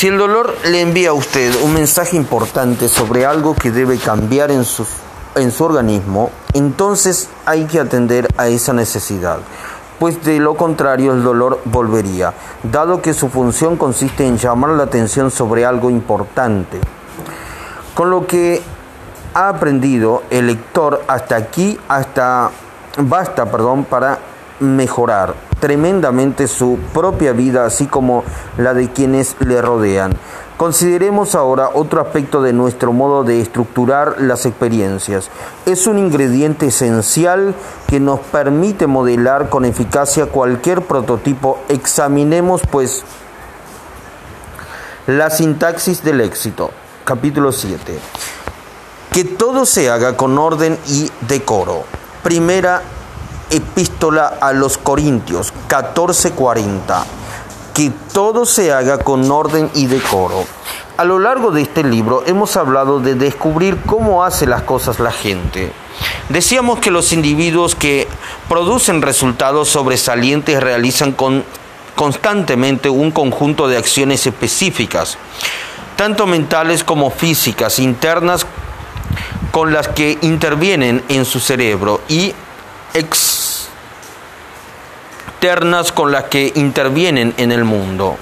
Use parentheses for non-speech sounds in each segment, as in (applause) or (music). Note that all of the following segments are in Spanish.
Si el dolor le envía a usted un mensaje importante sobre algo que debe cambiar en su, en su organismo, entonces hay que atender a esa necesidad, pues de lo contrario el dolor volvería, dado que su función consiste en llamar la atención sobre algo importante. Con lo que ha aprendido el lector hasta aquí, hasta basta, perdón, para mejorar tremendamente su propia vida, así como la de quienes le rodean. Consideremos ahora otro aspecto de nuestro modo de estructurar las experiencias. Es un ingrediente esencial que nos permite modelar con eficacia cualquier prototipo. Examinemos pues la sintaxis del éxito. Capítulo 7. Que todo se haga con orden y decoro. Primera epístola a los Corintios 14:40. Que todo se haga con orden y decoro. A lo largo de este libro hemos hablado de descubrir cómo hace las cosas la gente. Decíamos que los individuos que producen resultados sobresalientes realizan con, constantemente un conjunto de acciones específicas, tanto mentales como físicas, internas, con las que intervienen en su cerebro y externas con las que intervienen en el mundo.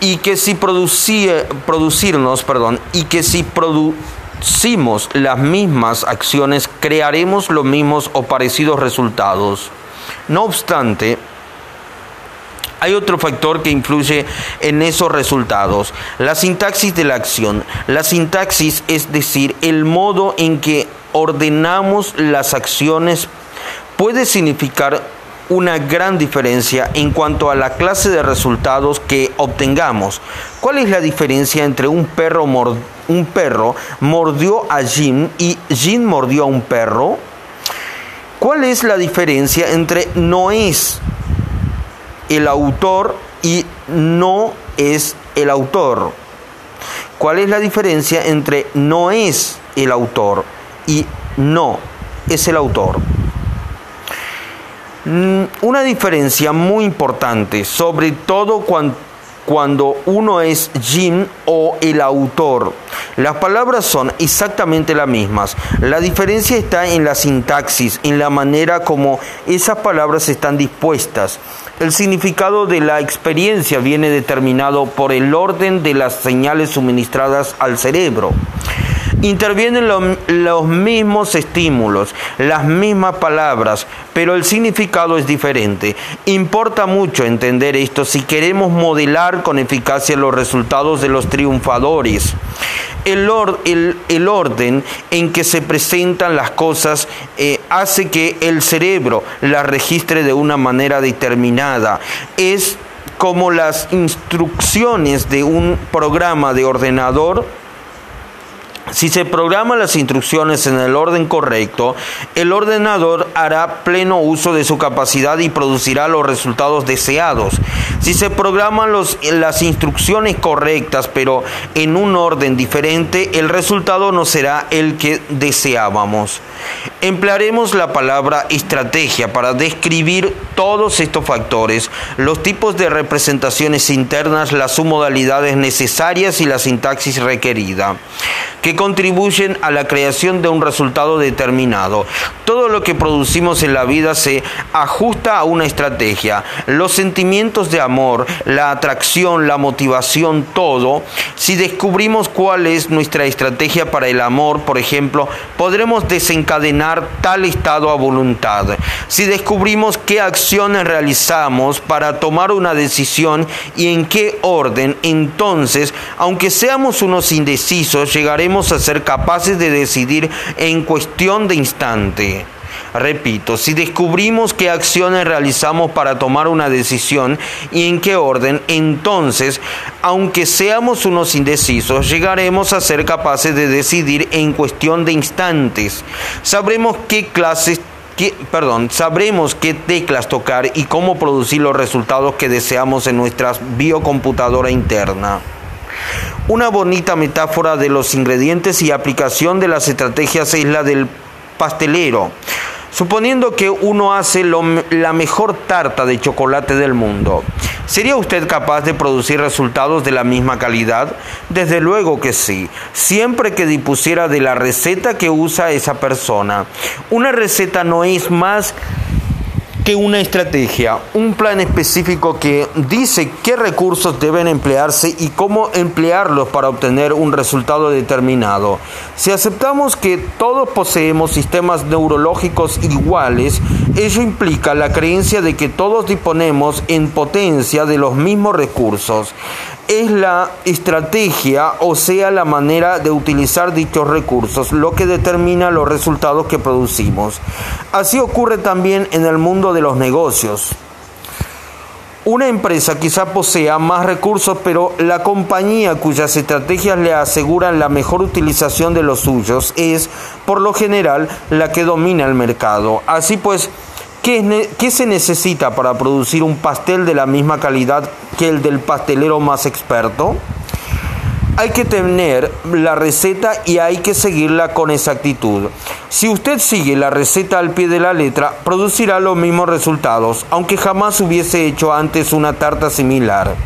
Y que si producirnos, perdón, y que si producimos las mismas acciones, crearemos los mismos o parecidos resultados. No obstante, hay otro factor que influye en esos resultados, la sintaxis de la acción. La sintaxis es decir, el modo en que ordenamos las acciones puede significar una gran diferencia en cuanto a la clase de resultados que obtengamos. ¿Cuál es la diferencia entre un perro, un perro mordió a Jim y Jim mordió a un perro? ¿Cuál es la diferencia entre no es el autor y no es el autor. ¿Cuál es la diferencia entre no es el autor y no es el autor? Mm, una diferencia muy importante, sobre todo cuando cuando uno es Jim o el autor. Las palabras son exactamente las mismas. La diferencia está en la sintaxis, en la manera como esas palabras están dispuestas. El significado de la experiencia viene determinado por el orden de las señales suministradas al cerebro intervienen los mismos estímulos, las mismas palabras, pero el significado es diferente. Importa mucho entender esto si queremos modelar con eficacia los resultados de los triunfadores. El, orden en que se presentan las cosas eh, hace que el cerebro las registre de una manera determinada. Es como las instrucciones de un programa de ordenador si se programan las instrucciones en el orden correcto, el ordenador hará pleno uso de su capacidad y producirá los resultados deseados. Si se programan las instrucciones correctas pero en un orden diferente, el resultado no será el que deseábamos. Emplearemos la palabra estrategia para describir todos estos factores, los tipos de representaciones internas, las submodalidades necesarias y la sintaxis requerida que contribuyen a la creación de un resultado determinado. Todo lo que producimos en la vida se ajusta a una estrategia. Los sentimientos de amor, la atracción, la motivación, todo. Si descubrimos cuál es nuestra estrategia para el amor, por ejemplo, podremos desencadenar tal estado a voluntad. Si descubrimos qué acciones realizamos para tomar una decisión y en qué orden, entonces, aunque seamos unos indecisos, llegaremos a ser capaces de decidir en cuestión de instante. Repito, si descubrimos qué acciones realizamos para tomar una decisión y en qué orden, entonces, aunque seamos unos indecisos, llegaremos a ser capaces de decidir en cuestión de instantes. Sabremos qué clases perdón, sabremos qué teclas tocar y cómo producir los resultados que deseamos en nuestra biocomputadora interna. Una bonita metáfora de los ingredientes y aplicación de las estrategias es la del pastelero. Suponiendo que uno hace la mejor tarta de chocolate del mundo, ¿sería usted capaz de producir resultados de la misma calidad? Desde luego que sí, siempre que dispusiera de la receta que usa esa persona. Una receta no es más que una estrategia, un plan específico que dice qué recursos deben emplearse y cómo emplearlos para obtener un resultado determinado. Si aceptamos que todos poseemos sistemas neurológicos iguales, ello implica la creencia de que todos disponemos en potencia de los mismos recursos es la estrategia, o sea, la manera de utilizar dichos recursos, lo que determina los resultados que producimos. Así ocurre también en el mundo de los negocios. Una empresa quizá posea más recursos, pero la compañía cuyas estrategias le aseguran la mejor utilización de los suyos es, por lo general, la que domina el mercado. Así pues, ¿Qué, se necesita para producir un pastel de la misma calidad que el del pastelero más experto? Hay que tener la receta y hay que seguirla con exactitud. Si usted sigue la receta al pie de la letra, producirá los mismos resultados, aunque jamás hubiese hecho antes una tarta similar.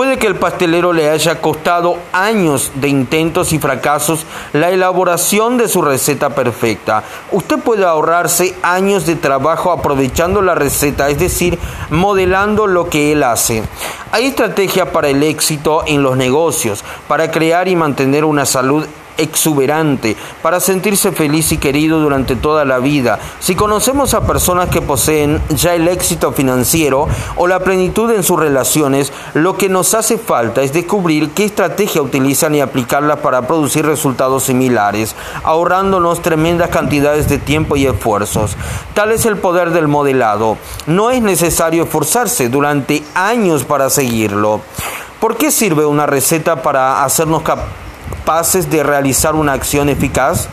Puede que el pastelero le haya costado años de intentos y fracasos la elaboración de su receta perfecta. Usted puede ahorrarse años de trabajo aprovechando la receta, es decir, modelando lo que él hace. Hay estrategia para el éxito en los negocios, para crear y mantener una salud exuberante para sentirse feliz y querido durante toda la vida. Si conocemos a personas que poseen ya el éxito financiero o la plenitud en sus relaciones, lo que nos hace falta es descubrir qué estrategia utilizan y aplicarla para producir resultados similares, ahorrándonos tremendas cantidades de tiempo y esfuerzos. Tal es el poder del modelado. No es necesario esforzarse durante años para seguirlo. ¿Por qué sirve una receta para hacernos capaces capaces de realizar una acción eficaz?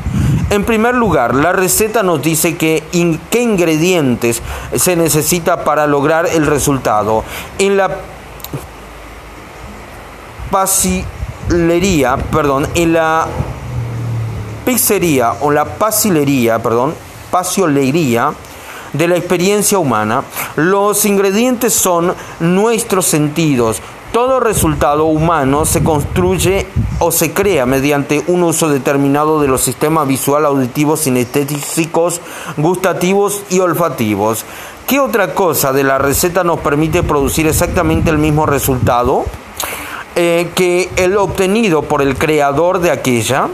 En primer lugar, la receta nos dice que qué ingredientes se necesita para lograr el resultado. En la pasilería, perdón, en la pizzería o la pasilería, perdón, pasiolería de la experiencia humana, los ingredientes son nuestros sentidos, todo resultado humano se construye o se crea mediante un uso determinado de los sistemas visual, auditivos, sinestésicos, gustativos y olfativos. ¿Qué otra cosa de la receta nos permite producir exactamente el mismo resultado eh, que el obtenido por el creador de aquella?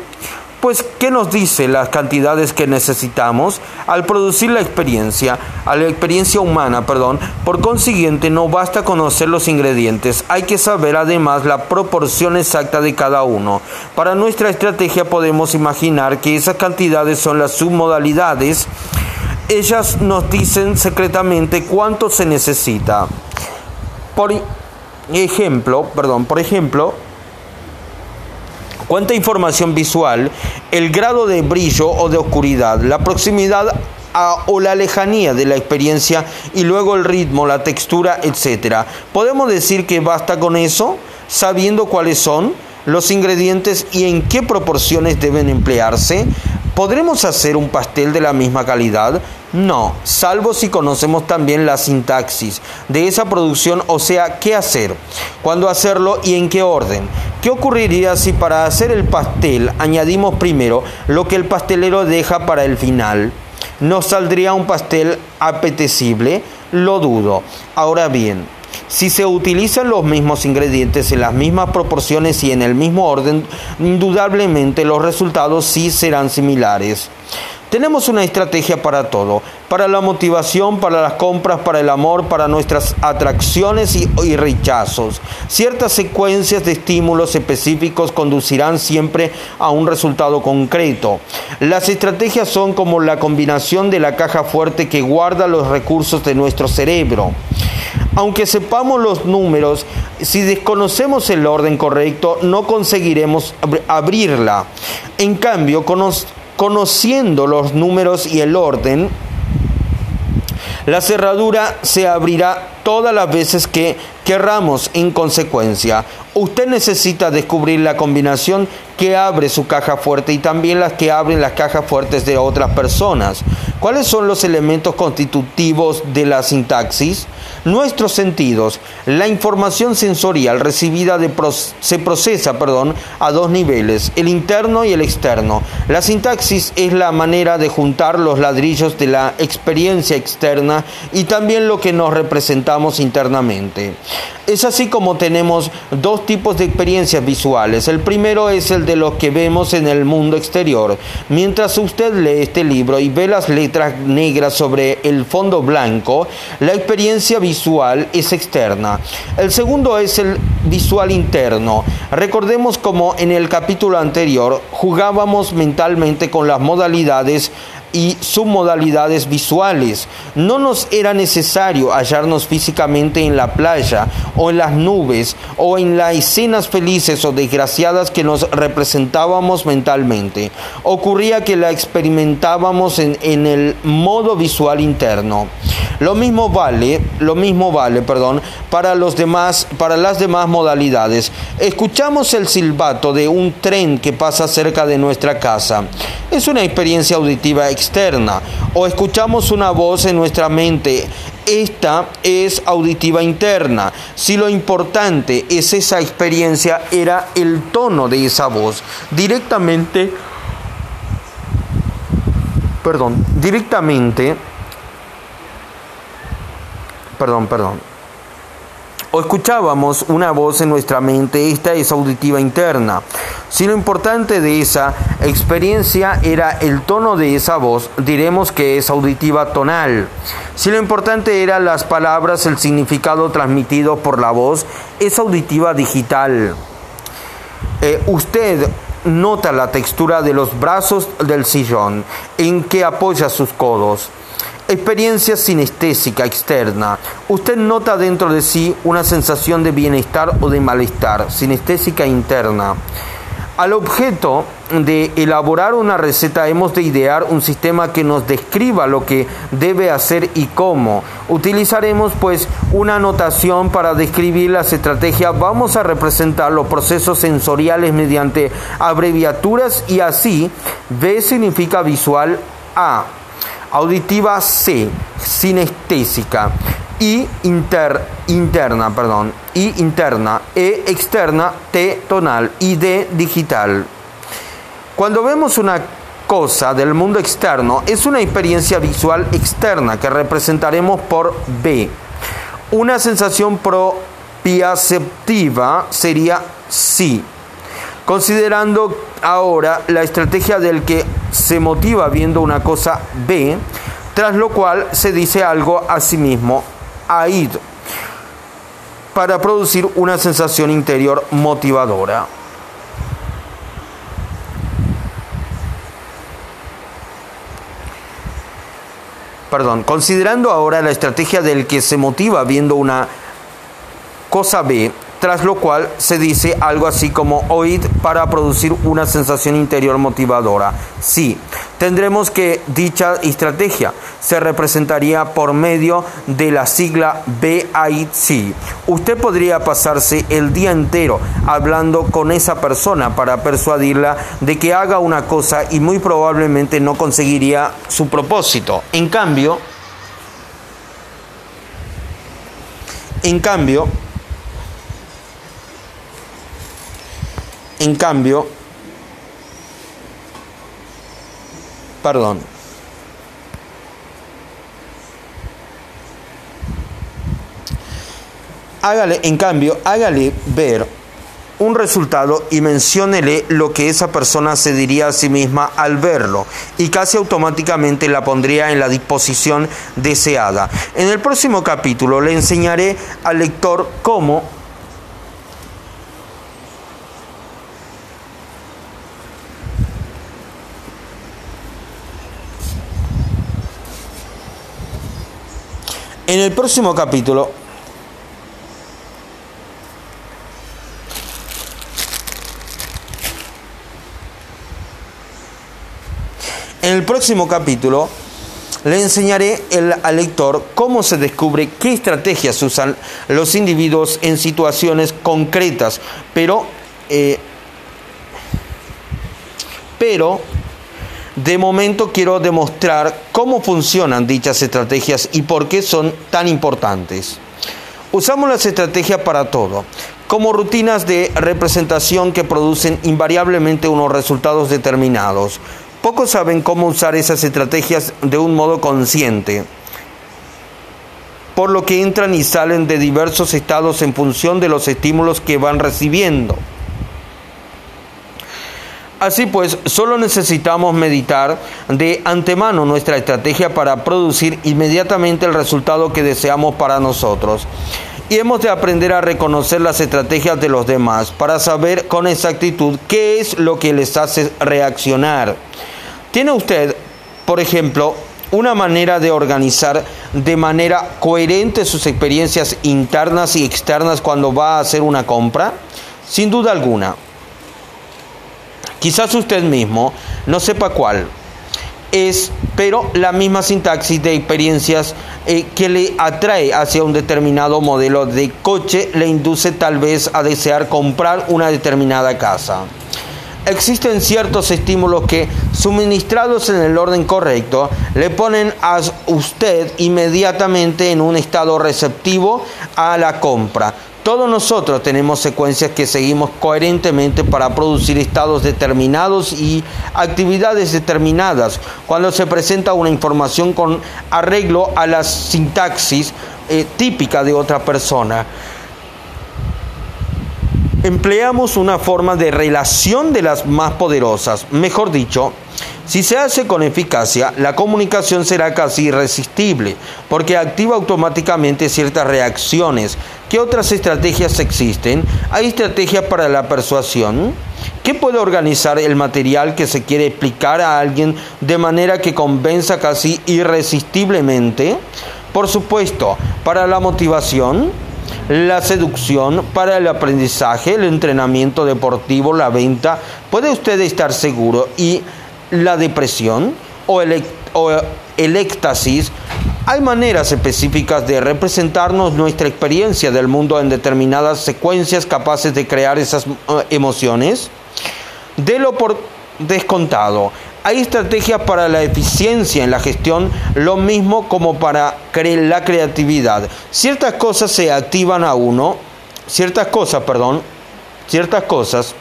Pues, ¿qué nos dice las cantidades que necesitamos al producir la experiencia, a la experiencia humana, perdón? Por consiguiente, no basta conocer los ingredientes, hay que saber además la proporción exacta de cada uno. Para nuestra estrategia podemos imaginar que esas cantidades son las submodalidades. Ellas nos dicen secretamente cuánto se necesita. Por ejemplo, perdón, por ejemplo, cuánta información visual, el grado de brillo o de oscuridad, la proximidad o la lejanía de la experiencia y luego el ritmo, la textura, etc. ¿Podemos decir que basta con eso, sabiendo cuáles son los ingredientes y en qué proporciones deben emplearse? ¿Podremos hacer un pastel de la misma calidad? No, salvo si conocemos también la sintaxis de esa producción, o sea, qué hacer, cuándo hacerlo y en qué orden. ¿Qué ocurriría si para hacer el pastel añadimos primero lo que el pastelero deja para el final? ¿Nos saldría un pastel apetecible? Lo dudo. Ahora bien, si se utilizan los mismos ingredientes en las mismas proporciones y en el mismo orden, indudablemente los resultados sí serán similares. Tenemos una estrategia para todo, para la motivación, para las compras, para el amor, para nuestras atracciones y, rechazos. Ciertas secuencias de estímulos específicos conducirán siempre a un resultado concreto. Las estrategias son como la combinación de la caja fuerte que guarda los recursos de nuestro cerebro. Aunque sepamos los números, si desconocemos el orden correcto, no conseguiremos abrirla. En cambio, conociendo los números y el orden, la cerradura se abrirá todas las veces que querramos en consecuencia. Usted necesita descubrir la combinación que abre su caja fuerte y también las que abren las cajas fuertes de otras personas. ¿Cuáles son los elementos constitutivos de la sintaxis? Nuestros sentidos. La información sensorial recibida se procesa perdón, a dos niveles, el interno y el externo. La sintaxis es la manera de juntar los ladrillos de la experiencia externa y también lo que nos representamos internamente. Es así como tenemos dos tipos de experiencias visuales. El primero es el de los que vemos en el mundo exterior. Mientras usted lee este libro y ve las letras negras sobre el fondo blanco, la experiencia visual es externa. El segundo es el visual interno. Recordemos como en el capítulo anterior jugábamos mentalmente con las modalidades y submodalidades visuales. No nos era necesario hallarnos físicamente en la playa o en las nubes o en las escenas felices o desgraciadas que nos representábamos mentalmente. Ocurría que la experimentábamos en, en el modo visual interno. Lo mismo vale, lo mismo vale, perdón, para los demás, para las demás modalidades. Escuchamos el silbato de un tren que pasa cerca de nuestra casa. Es una experiencia auditiva externa. O escuchamos una voz en nuestra mente. Esta es auditiva interna. Si lo importante es esa experiencia, era el tono de esa voz. Directamente, perdón, directamente perdón, perdón. O escuchábamos una voz en nuestra mente, esta es auditiva interna. Si lo importante de esa experiencia era el tono de esa voz, diremos que es auditiva tonal. Si lo importante eran las palabras, el significado transmitido por la voz, es auditiva digital. Eh, usted nota la textura de los brazos del sillón en que apoya sus codos. Experiencia sinestésica externa. Usted nota dentro de sí una sensación de bienestar o de malestar, sinestésica interna. Al objeto de elaborar una receta hemos de idear un sistema que nos describa lo que debe hacer y cómo. Utilizaremos pues una notación para describir las estrategias. Vamos a representar los procesos sensoriales mediante abreviaturas y así V significa visual A auditiva C, sinestésica, y inter, interna, perdón, y interna, E externa, T tonal y D digital. Cuando vemos una cosa del mundo externo, es una experiencia visual externa que representaremos por B. Una sensación propiaceptiva sería sí. Considerando ahora la estrategia del que se motiva viendo una cosa B, tras lo cual se dice algo a sí mismo, AID, para producir una sensación interior motivadora. Perdón, considerando ahora la estrategia del que se motiva viendo una cosa B, tras lo cual se dice algo así como oíd para producir una sensación interior motivadora. Sí, tendremos que dicha estrategia se representaría por medio de la sigla BIC. Usted podría pasarse el día entero hablando con esa persona para persuadirla de que haga una cosa y muy probablemente no conseguiría su propósito. En cambio, en cambio, En cambio, perdón, hágale, en cambio, hágale ver un resultado y menciónele lo que esa persona se diría a sí misma al verlo y casi automáticamente la pondría en la disposición deseada. En el próximo capítulo le enseñaré al lector cómo En el próximo capítulo En el próximo capítulo le enseñaré al lector cómo se descubre qué estrategias usan los individuos en situaciones concretas, pero eh, Pero de momento quiero demostrar cómo funcionan dichas estrategias y por qué son tan importantes. Usamos las estrategias para todo, como rutinas de representación que producen invariablemente unos resultados determinados. Pocos saben cómo usar esas estrategias de un modo consciente, por lo que entran y salen de diversos estados en función de los estímulos que van recibiendo. Así pues, solo necesitamos meditar de antemano nuestra estrategia para producir inmediatamente el resultado que deseamos para nosotros. Y hemos de aprender a reconocer las estrategias de los demás para saber con exactitud qué es lo que les hace reaccionar. ¿Tiene usted, por ejemplo, una manera de organizar de manera coherente sus experiencias internas y externas cuando va a hacer una compra? Sin duda alguna. Quizás usted mismo no sepa cuál es, pero la misma sintaxis de experiencias eh, que le atrae hacia un determinado modelo de coche le induce tal vez a desear comprar una determinada casa. Existen ciertos estímulos que, suministrados en el orden correcto, le ponen a usted inmediatamente en un estado receptivo a la compra todos nosotros tenemos secuencias que seguimos coherentemente para producir estados determinados y actividades determinadas. Cuando se presenta una información con arreglo a la sintaxis eh, típica de otra persona, empleamos una forma de relación de las más poderosas. Mejor dicho, si se hace con eficacia, la comunicación será casi irresistible, porque activa automáticamente ciertas reacciones. ¿Qué otras estrategias existen? ¿Hay estrategias para la persuasión? ¿Qué puede organizar el material que se quiere explicar a alguien de manera que convenza casi irresistiblemente? Por supuesto, para la motivación, la seducción, para el aprendizaje, el entrenamiento deportivo, la venta, puede usted estar seguro y la depresión o el, éxtasis, hay maneras específicas de representarnos nuestra experiencia del mundo en determinadas secuencias capaces de crear esas eh, emociones. lo por descontado. Hay estrategias para la eficiencia en la gestión, lo mismo como para la creatividad. Ciertas cosas se activan a uno, ciertas cosas, perdón, ciertas cosas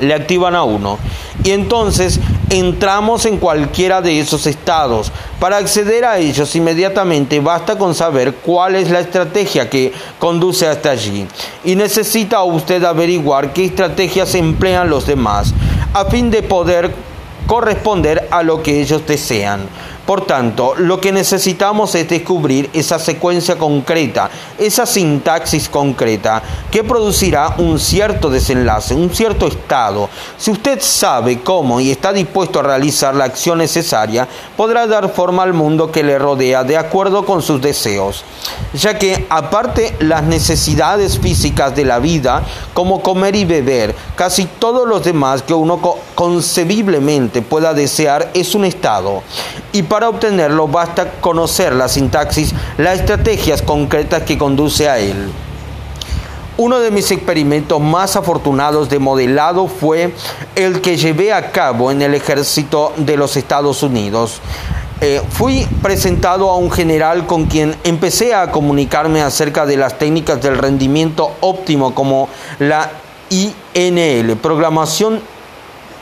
le activan a uno. Y entonces entramos en cualquiera de esos estados. Para acceder a ellos inmediatamente basta con saber cuál es la estrategia que conduce hasta allí. Y necesita usted averiguar qué estrategias emplean los demás a fin de poder corresponder a lo que ellos desean. Por tanto, lo que necesitamos es descubrir esa secuencia concreta, esa sintaxis concreta, que producirá un cierto desenlace, un cierto estado. Si usted sabe cómo y está dispuesto a realizar la acción necesaria, podrá dar forma al mundo que le rodea de acuerdo con sus deseos, ya que aparte las necesidades físicas de la vida, como comer y beber, casi todos los demás que uno concebiblemente pueda desear es un estado. Y para obtenerlo basta conocer la sintaxis, las estrategias concretas que conduce a él. Uno de mis experimentos más afortunados de modelado fue el que llevé a cabo en el ejército de los Estados Unidos. Eh, fui presentado a un general con quien empecé a comunicarme acerca de las técnicas del rendimiento óptimo como la INL, programación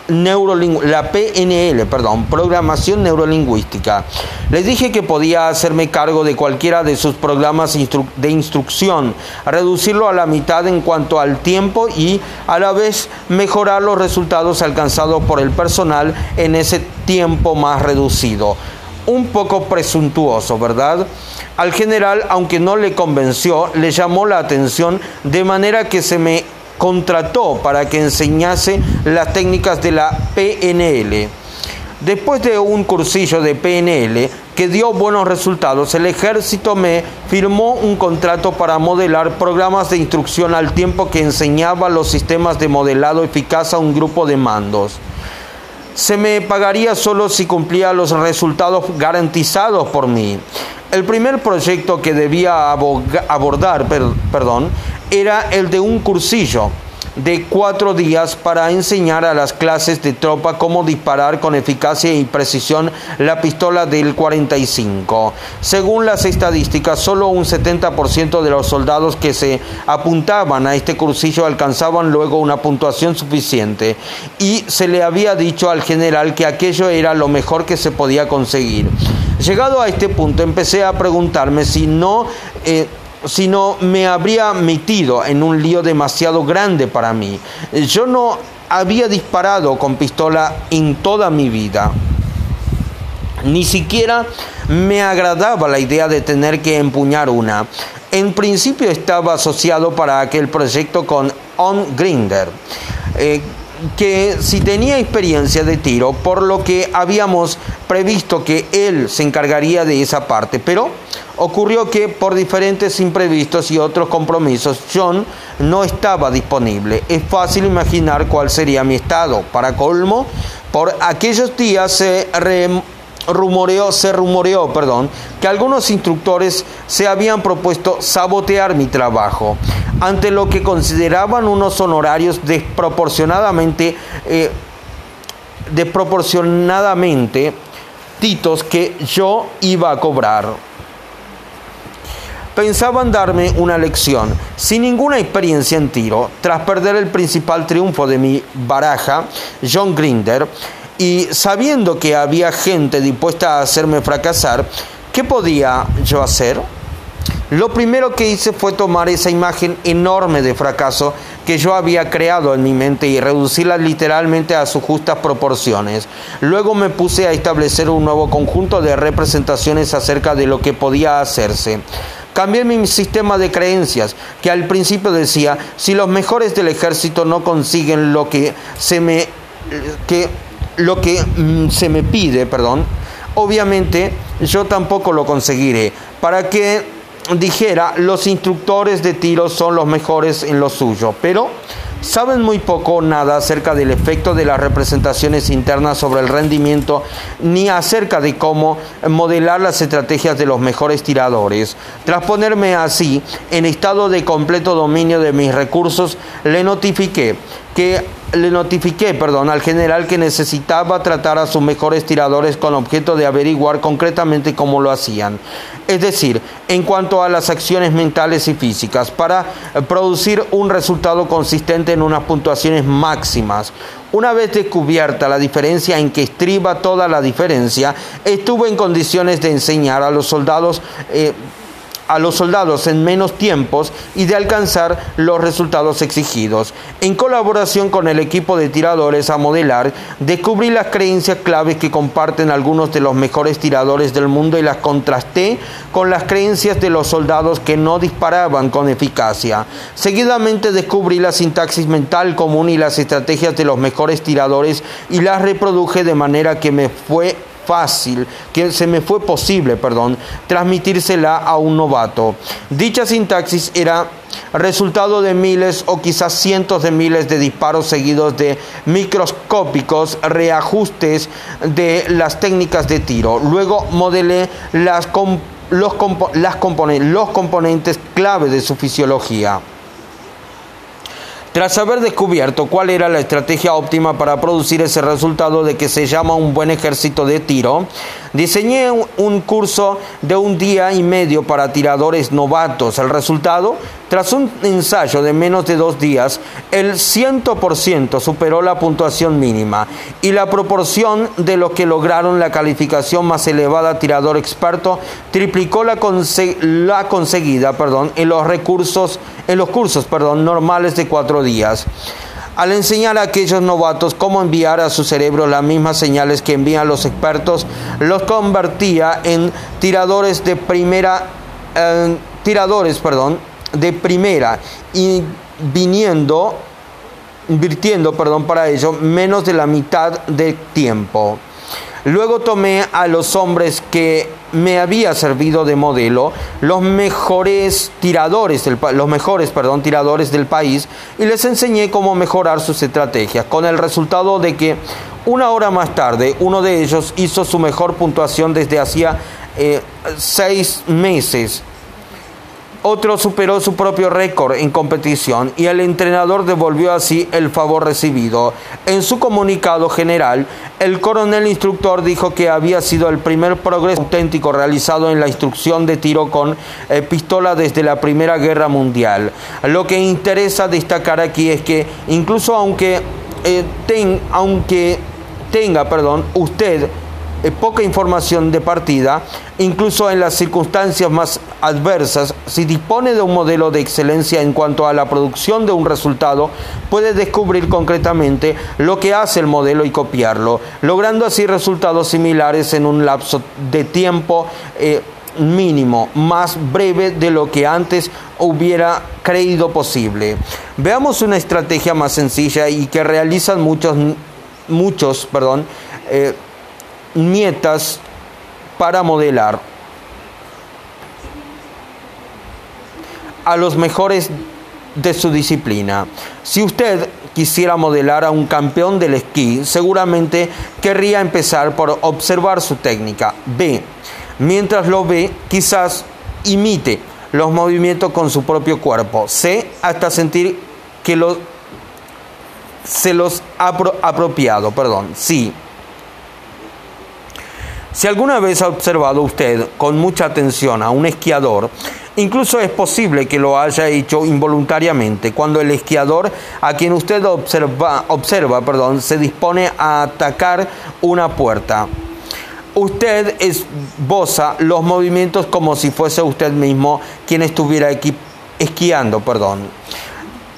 la PNL, perdón, programación neurolingüística. Les dije que podía hacerme cargo de cualquiera de sus programas de instrucción, reducirlo a la mitad en cuanto al tiempo y a la vez mejorar los resultados alcanzados por el personal en ese tiempo más reducido. Un poco presuntuoso, ¿verdad? Al general, aunque no le convenció, le llamó la atención de manera que se me contrató para que enseñase las técnicas de la PNL. Después de un cursillo de PNL que dio buenos resultados, el ejército me firmó un contrato para modelar programas de instrucción al tiempo que enseñaba los sistemas de modelado eficaz a un grupo de mandos. Se me pagaría solo si cumplía los resultados garantizados por mí. El primer proyecto que debía abordar perdón, era el de un cursillo. De cuatro días para enseñar a las clases de tropa cómo disparar con eficacia y precisión la pistola del 45. Según las estadísticas, solo un 70% de los soldados que se apuntaban a este cursillo alcanzaban luego una puntuación suficiente y se le había dicho al general que aquello era lo mejor que se podía conseguir. Llegado a este punto empecé a preguntarme si no... Eh, sino me habría metido en un lío demasiado grande para mí. Yo no había disparado con pistola en toda mi vida. Ni siquiera me agradaba la idea de tener que empuñar una. En principio estaba asociado para aquel proyecto con On Grinder, eh, que si tenía experiencia de tiro, por lo que habíamos previsto que él se encargaría de esa parte, pero ocurrió que por diferentes imprevistos y otros compromisos John no estaba disponible. Es fácil imaginar cuál sería mi estado. Para colmo, por aquellos días se rumoreó, se rumoreó, perdón, que algunos instructores se habían propuesto sabotear mi trabajo ante lo que consideraban unos honorarios desproporcionadamente eh, desproporcionadamente titos que yo iba a cobrar pensaban darme una lección. Sin ninguna experiencia en tiro, tras perder el principal triunfo de mi baraja, John Grinder, y sabiendo que había gente dispuesta a hacerme fracasar, ¿qué podía yo hacer? Lo primero que hice fue tomar esa imagen enorme de fracaso que yo había creado en mi mente y reducirla literalmente a sus justas proporciones. Luego me puse a establecer un nuevo conjunto de representaciones acerca de lo que podía hacerse. Cambié mi sistema de creencias, que al principio decía, si los mejores del ejército no consiguen lo que se me, que, lo que, mm, se me pide, perdón, obviamente yo tampoco lo conseguiré. Para que dijera, los instructores de tiro son los mejores en lo suyo, pero saben muy poco o nada acerca del efecto de las representaciones internas sobre el rendimiento, ni acerca de cómo modelar las estrategias de los mejores tiradores. Tras ponerme así en estado de completo dominio de mis recursos, le notifiqué que le notifiqué, perdón, al general que necesitaba tratar a sus mejores tiradores con objeto de averiguar concretamente cómo lo hacían. Es decir, en cuanto a las acciones mentales y físicas, para producir un resultado consistente en unas puntuaciones máximas. Una vez descubierta la diferencia en que estriba toda la diferencia, estuve en condiciones de enseñar a los soldados eh, a los soldados en menos tiempos y de alcanzar los resultados exigidos. En colaboración con el equipo de tiradores a modelar, descubrí las creencias claves que comparten algunos de los mejores tiradores del mundo y las contrasté con las creencias de los soldados que no disparaban con eficacia. Seguidamente descubrí la sintaxis mental común y las estrategias de los mejores tiradores y las reproduje de manera que me fue fácil, que se me fue posible, perdón, transmitírsela a un novato. Dicha sintaxis era resultado de miles o quizás cientos de miles de disparos seguidos de microscópicos reajustes de las técnicas de tiro. Luego modelé las, los, las los componentes clave de su fisiología. Tras haber descubierto cuál era la estrategia óptima para producir ese resultado de que se llama un buen ejército de tiro, diseñé un curso de un día y medio para tiradores novatos. El resultado tras un ensayo de menos de dos días, el 100% superó la puntuación mínima y la proporción de los que lograron la calificación más elevada tirador experto triplicó la, conseguida perdón, en los recursos en los cursos perdón, normales de cuatro días. Al enseñar a aquellos novatos cómo enviar a su cerebro las mismas señales que envían los expertos, los convertía en tiradores de primera, tiradores, perdón, de primera y viniendo, invirtiendo, perdón, para ello menos de la mitad de tiempo. Luego tomé a los hombres que me había servido de modelo, los mejores tiradores del, los mejores, perdón, tiradores del país y les enseñé cómo mejorar sus estrategias, con el resultado de que una hora más tarde uno de ellos hizo su mejor puntuación desde hacía eh, seis meses Otro superó su propio récord en competición y el entrenador devolvió así el favor recibido. En su comunicado general, el coronel instructor dijo que había sido el primer progreso auténtico realizado en la instrucción de tiro con eh, pistola desde la Primera Guerra Mundial. Lo que interesa destacar aquí es que incluso aunque, eh, aunque tenga perdón, usted poca información de partida, incluso en las circunstancias más adversas, si dispone de un modelo de excelencia en cuanto a la producción de un resultado, puede descubrir concretamente lo que hace el modelo y copiarlo, logrando así resultados similares en un lapso de tiempo eh, mínimo, más breve de lo que antes hubiera creído posible. Veamos una estrategia más sencilla y que realizan muchos, muchos, perdón, eh, nietas para modelar a los mejores de su disciplina. Si usted quisiera modelar a un campeón del esquí, seguramente querría empezar por observar su técnica. B. Mientras lo ve, quizás imite los movimientos con su propio cuerpo. C. Hasta sentir que los, se los ha apropiado. Perdón. Sí. Si alguna vez ha observado usted con mucha atención a un esquiador, incluso es posible que lo haya hecho involuntariamente cuando el esquiador a quien usted observa, observa perdón, se dispone a atacar una puerta. Usted esboza los movimientos como si fuese usted mismo quien estuviera esquiando. Perdón.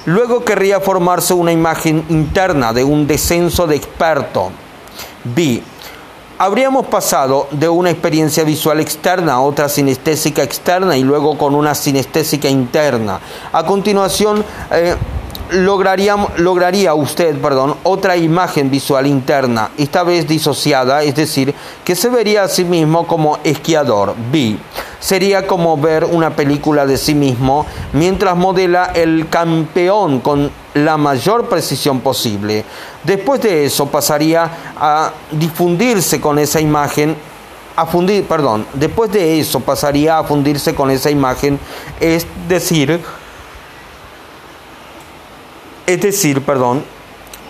Luego querría formarse una imagen interna de un descenso de experto. B habríamos pasado de una experiencia visual externa a otra sinestésica externa y luego con una sinestésica interna. A continuación, eh, lograría, usted perdón, otra imagen visual interna, esta vez disociada, es decir, que se vería a sí mismo como esquiador. B. Sería como ver una película de sí mismo mientras modela el campeón con la mayor precisión posible. Después de eso pasaría a difundirse con esa imagen a fundir, perdón, después de eso pasaría a fundirse con esa imagen, es decir, es decir, perdón,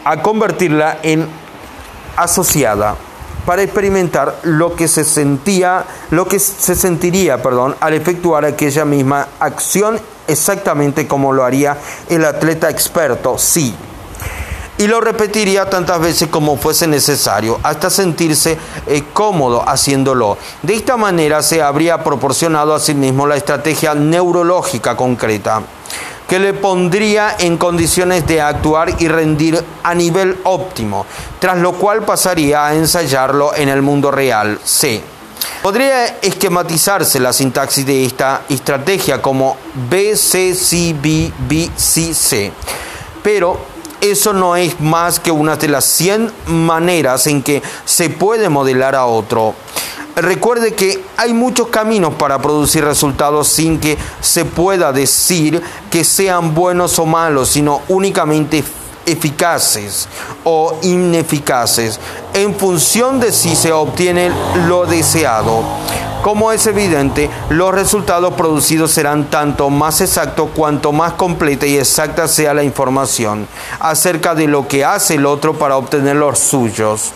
a convertirla en asociada para experimentar lo que se sentía, lo que se sentiría, perdón, al efectuar aquella misma acción exactamente como lo haría el atleta experto, sí. Y lo repetiría tantas veces como fuese necesario, hasta sentirse eh, cómodo haciéndolo. De esta manera se habría proporcionado a sí mismo la estrategia neurológica concreta que le pondría en condiciones de actuar y rendir a nivel óptimo, tras lo cual pasaría a ensayarlo en el mundo real. C. Podría esquematizarse la sintaxis de esta estrategia como B, C, C, B, B, C, C. Pero eso no es más que una de las 100 maneras en que se puede modelar a otro. Recuerde que hay muchos caminos para producir resultados sin que se pueda decir que sean buenos o malos, sino únicamente eficaces o ineficaces en función de si se obtiene lo deseado. Como es evidente, los resultados producidos serán tanto más exactos cuanto más completa y exacta sea la información acerca de lo que hace el otro para obtener los suyos.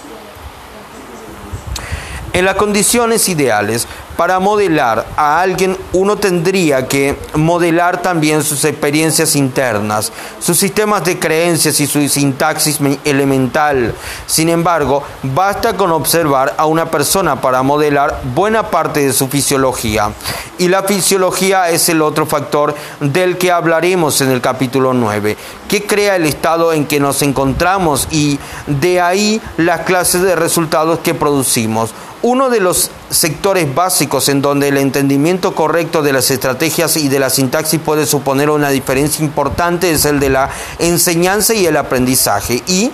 En las condiciones ideales, para modelar a alguien uno tendría que modelar también sus experiencias internas, sus sistemas de creencias y su sintaxis elemental. Sin embargo, basta con observar a una persona para modelar buena parte de su fisiología. Y la fisiología es el otro factor del que hablaremos en el capítulo 9, que crea el estado en que nos encontramos y de ahí las clases de resultados que producimos. Uno de los sectores básicos en donde el entendimiento correcto de las estrategias y de la sintaxis puede suponer una diferencia importante es el de la enseñanza y el aprendizaje. ¿Y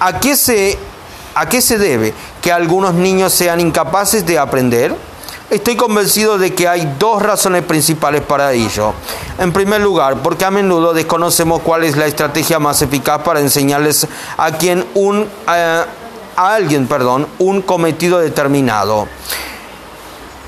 a qué se, a qué se debe que algunos niños sean incapaces de aprender? Estoy convencido de que hay dos razones principales para ello. En primer lugar, porque a menudo desconocemos cuál es la estrategia más eficaz para enseñarles a quien un... Eh, a alguien, perdón, un cometido determinado.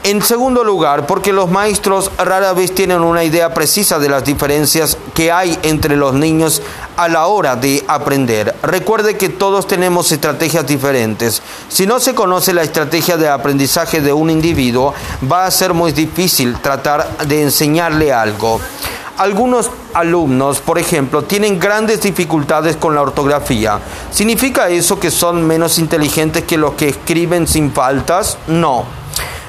En segundo lugar, porque los maestros rara vez tienen una idea precisa de las diferencias que hay entre los niños a la hora de aprender. Recuerde que todos tenemos estrategias diferentes. Si no se conoce la estrategia de aprendizaje de un individuo, va a ser muy difícil tratar de enseñarle algo. Algunos alumnos, por ejemplo, tienen grandes dificultades con la ortografía. ¿Significa eso que son menos inteligentes que los que escriben sin faltas? No.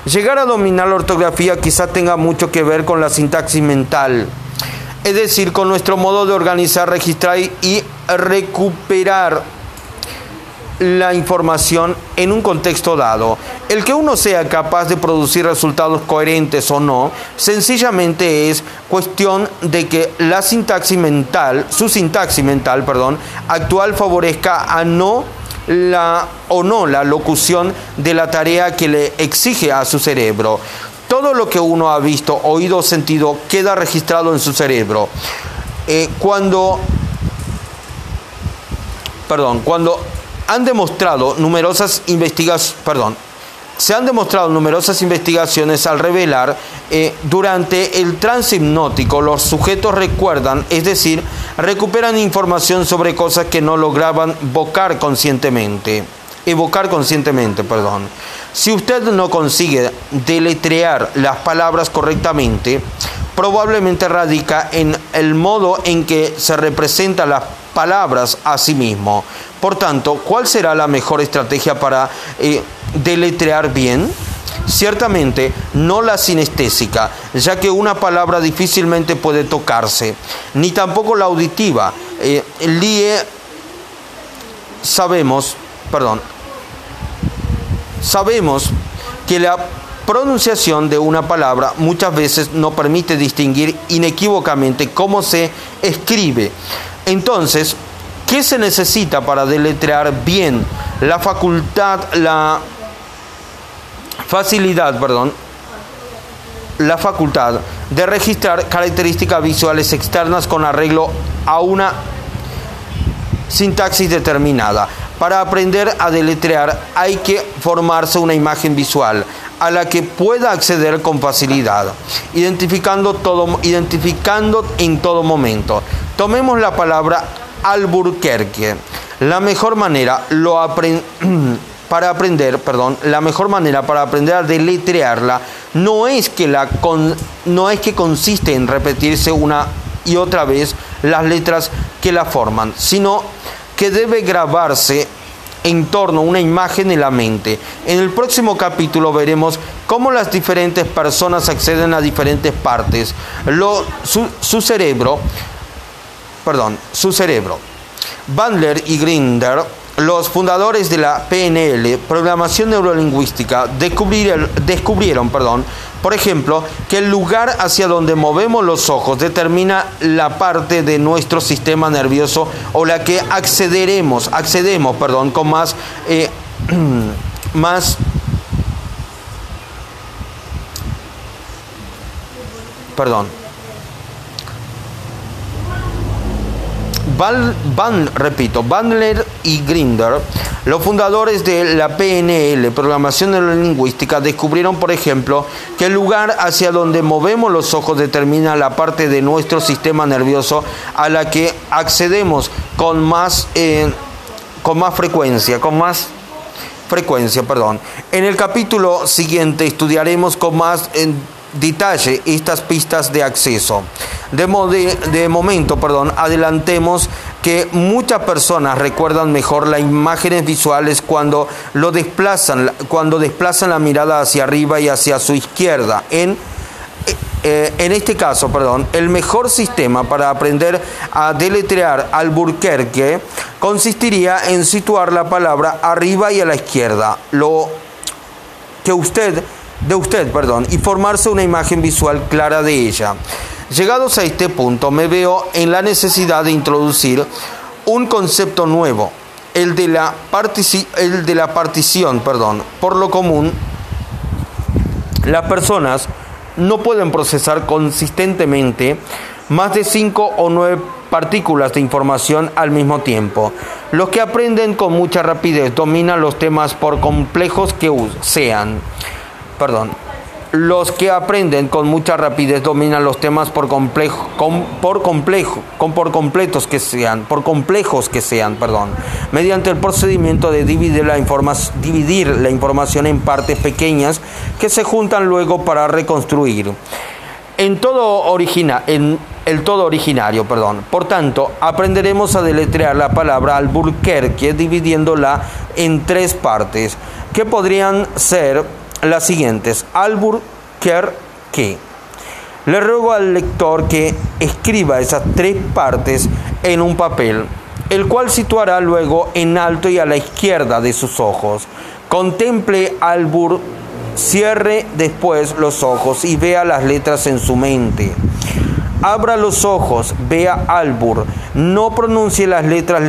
Llegar a dominar la ortografía quizá tenga mucho que ver con la sintaxis mental, es decir, con nuestro modo de organizar, registrar y recuperar la información en un contexto dado. El que uno sea capaz de producir resultados coherentes o no, sencillamente es cuestión de que la sintaxis mental, su sintaxis mental, perdón, actual favorezca a no la o no la locución de la tarea que le exige a su cerebro. Todo lo que uno ha visto, oído o sentido queda registrado en su cerebro. Eh, cuando, perdón, cuando han demostrado numerosas investigaciones, perdón, se han demostrado numerosas investigaciones al revelar eh, durante el trance hipnótico los sujetos recuerdan, es decir, recuperan información sobre cosas que no lograban evocar conscientemente. Evocar conscientemente, perdón. Si usted no consigue deletrear las palabras correctamente, probablemente radica en el modo en que se representan las palabras a sí mismo. Por tanto, ¿cuál será la mejor estrategia para eh, deletrear bien? Ciertamente no la sinestésica, ya que una palabra difícilmente puede tocarse, ni tampoco la auditiva. Eh, lie, sabemos, perdón, sabemos que la pronunciación de una palabra muchas veces no permite distinguir inequívocamente cómo se escribe. Entonces, ¿qué se necesita para deletrear bien? La facultad, la facilidad, perdón, la facultad de registrar características visuales externas con arreglo a una sintaxis determinada. Para aprender a deletrear hay que formarse una imagen visual a la que pueda acceder con facilidad, identificando, todo, identificando en todo momento. Tomemos la palabra Alburquerque. La mejor manera lo (clears throat) para aprender, perdón, la mejor manera para aprender a deletrearla no es que la no es que consiste en repetirse una y otra vez las letras que la forman, sino que debe grabarse en torno a una imagen en la mente. En el próximo capítulo veremos cómo las diferentes personas acceden a diferentes partes. Lo, su, su cerebro perdón, su cerebro. Bandler y Grinder, los fundadores de la PNL, programación neurolingüística, descubrieron, perdón, por ejemplo, que el lugar hacia donde movemos los ojos determina la parte de nuestro sistema nervioso o la que accederemos, accedemos, perdón, con más, eh, (clears throat) más perdón, Van, repito, Bandler y Grinder, los fundadores de la PNL, Programación Neurolingüística, descubrieron, por ejemplo, que el lugar hacia donde movemos los ojos determina la parte de nuestro sistema nervioso a la que accedemos con más, eh, con más frecuencia, con más frecuencia, perdón. En el capítulo siguiente estudiaremos con más detalle estas pistas de acceso. De, momento, perdón, adelantemos que muchas personas recuerdan mejor las imágenes visuales cuando lo desplazan, cuando desplazan la mirada hacia arriba y hacia su izquierda. En, eh, en este caso, perdón, el mejor sistema para aprender a deletrear Alburquerque consistiría en situar la palabra arriba y a la izquierda. Lo que usted de usted, perdón, y formarse una imagen visual clara de ella. Llegados a este punto, me veo en la necesidad de introducir un concepto nuevo, el de la, el de la partición. Perdón. Por lo común, las personas no pueden procesar consistentemente más de cinco o nueve partículas de información al mismo tiempo. Los que aprenden con mucha rapidez dominan los temas por complejos que sean perdón, los que aprenden con mucha rapidez dominan los temas por complejo, por complejo, por completos que sean, por complejos que sean, perdón, mediante el procedimiento de dividir la, dividir la información en partes pequeñas que se juntan luego para reconstruir. En todo origina, en el todo originario, perdón. Por tanto, aprenderemos a deletrear la palabra Alburquerque dividiéndola en tres partes, que podrían ser las siguientes. Alburquerque. Le ruego al lector que escriba esas tres partes en un papel, el cual situará luego en alto y a la izquierda de sus ojos. Contemple Albur, cierre después los ojos y vea las letras en su mente. Abra los ojos, vea Albur, no pronuncie las letras,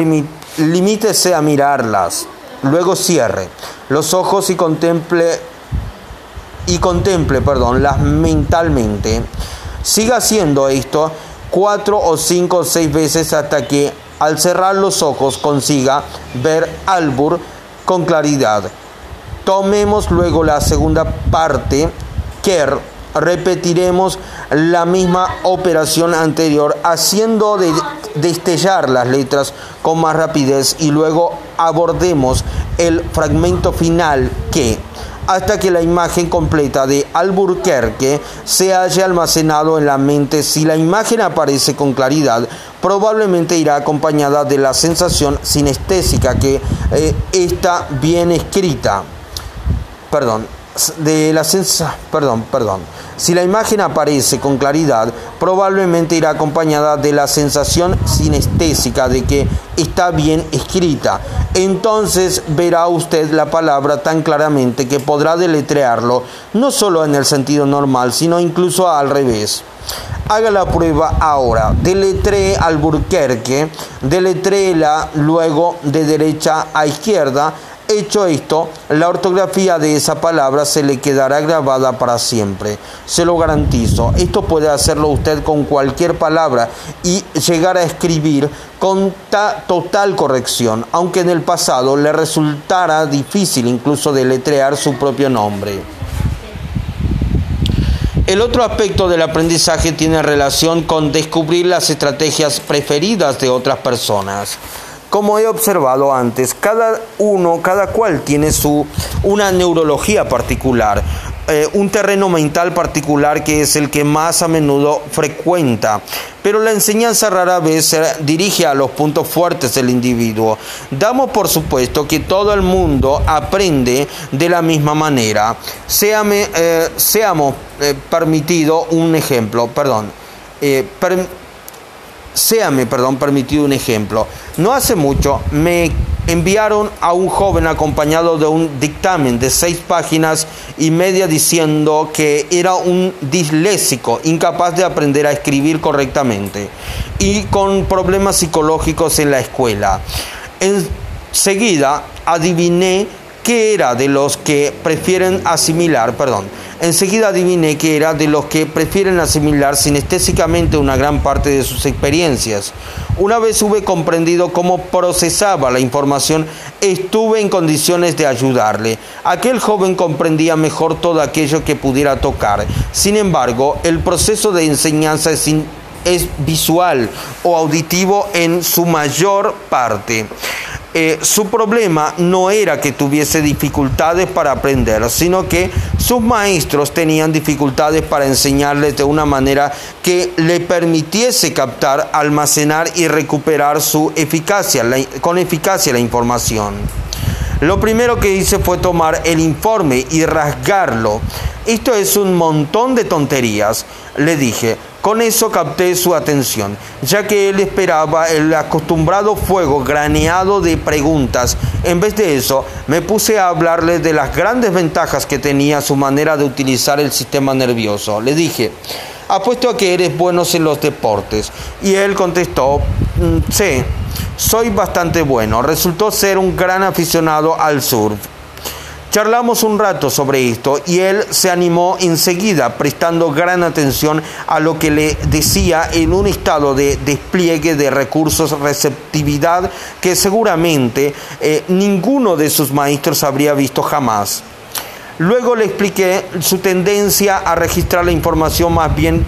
limítese a mirarlas. Luego cierre los ojos y contemple y contemple, perdón, las mentalmente. Siga haciendo esto cuatro o cinco o seis veces hasta que al cerrar los ojos consiga ver Albur con claridad. Tomemos luego la segunda parte, Ker. Repetiremos la misma operación anterior, haciendo de destellar las letras con más rapidez y luego abordemos el fragmento final que hasta que la imagen completa de Alburquerque se haya almacenado en la mente. Si la imagen aparece con claridad, probablemente irá acompañada de la sensación sinestésica que eh, está bien escrita. Perdón, de la sensación, perdón, perdón. Si la imagen aparece con claridad, probablemente irá acompañada de la sensación sinestésica de que está bien escrita. Entonces verá usted la palabra tan claramente que podrá deletrearlo, no solo en el sentido normal, sino incluso al revés. Haga la prueba ahora. Deletree Alburquerque, deletréela luego de derecha a izquierda Hecho esto, la ortografía de esa palabra se le quedará grabada para siempre. Se lo garantizo. Esto puede hacerlo usted con cualquier palabra y llegar a escribir con total corrección, aunque en el pasado le resultara difícil incluso deletrear su propio nombre. El otro aspecto del aprendizaje tiene relación con descubrir las estrategias preferidas de otras personas. Como he observado antes, cada uno, cada cual tiene su, una neurología particular, eh, un terreno mental particular que es el que más a menudo frecuenta. Pero la enseñanza rara vez se dirige a los puntos fuertes del individuo. Damos por supuesto que todo el mundo aprende de la misma manera. Eh, seamos eh, permitido un ejemplo, perdón. Séame, perdón, permitido un ejemplo. No hace mucho me enviaron a un joven acompañado de un dictamen de seis páginas y media diciendo que era un disléxico, incapaz de aprender a escribir correctamente y con problemas psicológicos en la escuela. Enseguida adiviné que era de los que prefieren asimilar, perdón, enseguida adiviné que era de los que prefieren asimilar sinestésicamente una gran parte de sus experiencias. Una vez hube comprendido cómo procesaba la información, estuve en condiciones de ayudarle. Aquel joven comprendía mejor todo aquello que pudiera tocar. Sin embargo, el proceso de enseñanza es, es visual o auditivo en su mayor parte. Eh, su problema no era que tuviese dificultades para aprender, sino que sus maestros tenían dificultades para enseñarles de una manera que le permitiese captar, almacenar y recuperar su eficacia, con eficacia la información. Lo primero que hice fue tomar el informe y rasgarlo. Esto es un montón de tonterías, le dije. Con eso capté su atención, ya que él esperaba el acostumbrado fuego graneado de preguntas. En vez de eso, me puse a hablarle de las grandes ventajas que tenía su manera de utilizar el sistema nervioso. Le dije, apuesto a que eres bueno en los deportes. Y él contestó, mm, sí, soy bastante bueno. Resultó ser un gran aficionado al surf. Charlamos un rato sobre esto y él se animó enseguida, prestando gran atención a lo que le decía en un estado de despliegue de recursos, receptividad que seguramente eh, ninguno de sus maestros habría visto jamás. Luego le expliqué su tendencia a registrar la información más bien